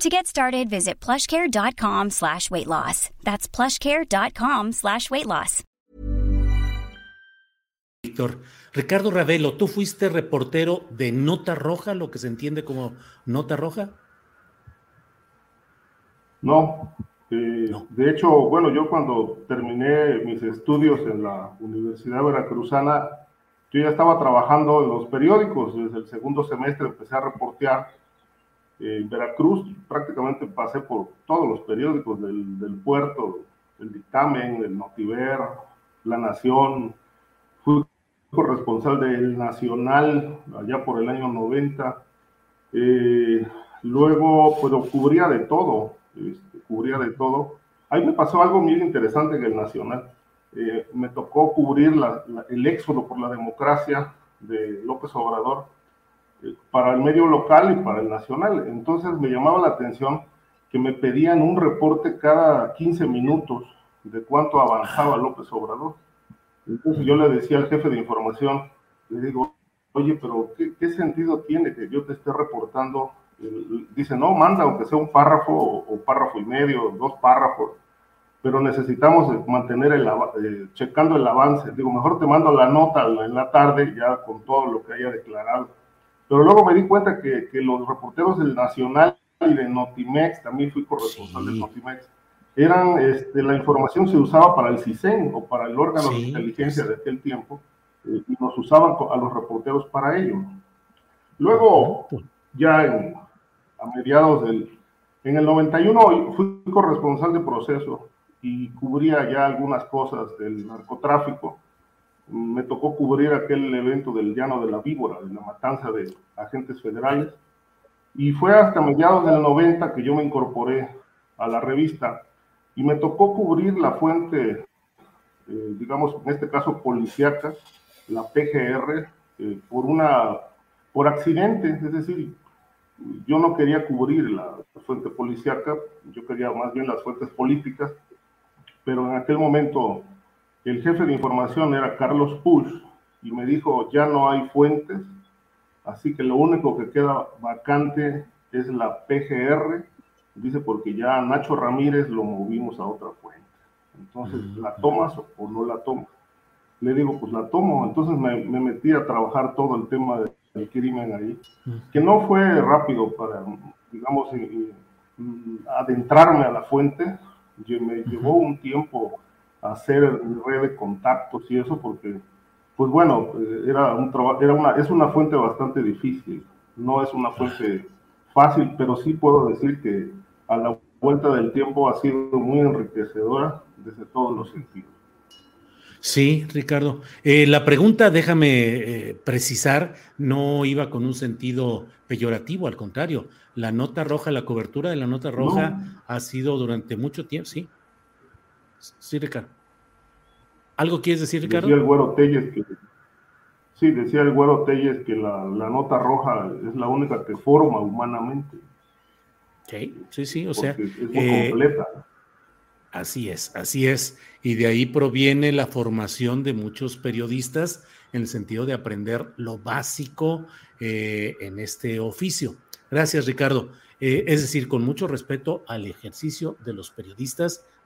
To get started, visit plushcare.com slash weight loss. That's plushcare.com slash weight loss. Víctor. Ricardo Ravelo, ¿tú fuiste reportero de Nota Roja, lo que se entiende como Nota Roja? No, eh, de hecho, bueno, yo cuando terminé mis estudios en la Universidad Veracruzana, yo ya estaba trabajando en los periódicos. Desde el segundo semestre empecé a reportear en Veracruz. Prácticamente pasé por todos los periódicos del, puerto, el Dictamen, el Notiver, La Nación. Fui corresponsal del Nacional allá por el año 90. Eh, luego, pues cubría de todo, este, cubría de todo. Ahí me pasó algo muy interesante en el Nacional. Eh, me tocó cubrir el éxodo por la democracia de López Obrador eh, para el medio local y para el nacional. Entonces me llamaba la atención que me pedían un reporte cada 15 minutos de cuánto avanzaba López Obrador. Entonces yo le decía al jefe de información, le digo, oye, pero ¿qué, qué sentido tiene que yo te esté reportando? Dice, no, manda aunque sea un párrafo o, o párrafo y medio, dos párrafos, pero necesitamos mantener el, eh, checando el avance. Digo, mejor te mando la nota en la tarde ya con todo lo que haya declarado. Pero luego me di cuenta que, que los reporteros del Nacional y de Notimex, también fui corresponsal sí. de Notimex, eran, este, la información se usaba para el CISEN o para el órgano sí. de inteligencia de aquel tiempo, eh, y nos usaban a los reporteros para ello. Luego, ya en, a mediados del, en el 91 fui corresponsal de proceso y cubría ya algunas cosas del narcotráfico. Me tocó cubrir aquel evento del llano de la víbora, de la matanza de agentes federales. Y fue hasta mediados del 90 que yo me incorporé a la revista y me tocó cubrir la fuente, eh, digamos, en este caso policíaca, la PGR, eh, por una, por accidente, es decir, yo no quería cubrir la fuente policíaca, yo quería más bien las fuentes políticas, pero en aquel momento el jefe de información era Carlos Push y me dijo, ya no hay fuentes, así que lo único que queda vacante es la PGR, dice porque ya Nacho Ramírez lo movimos a otra fuente. Entonces, ¿la tomas o no la tomas? Le digo, pues la tomo. Entonces me, me metí a trabajar todo el tema del crimen ahí, que no fue rápido para, digamos, adentrarme a la fuente, me llevó un tiempo hacer red de contactos y eso porque pues bueno era un era una es una fuente bastante difícil no es una fuente fácil pero sí puedo decir que a la vuelta del tiempo ha sido muy enriquecedora desde todos los sentidos Sí, Ricardo. Eh, la pregunta, déjame eh, precisar, no iba con un sentido peyorativo, al contrario. La nota roja, la cobertura de la nota roja no. ha sido durante mucho tiempo, sí. Sí, Ricardo. ¿Algo quieres decir, Ricardo? Decía el güero Telles que, sí, decía el güero Telles que la, la nota roja es la única que forma humanamente. Sí, sí, sí, o sea. Es muy eh, completa. Así es, así es. Y de ahí proviene la formación de muchos periodistas en el sentido de aprender lo básico eh, en este oficio. Gracias, Ricardo. Eh, es decir, con mucho respeto al ejercicio de los periodistas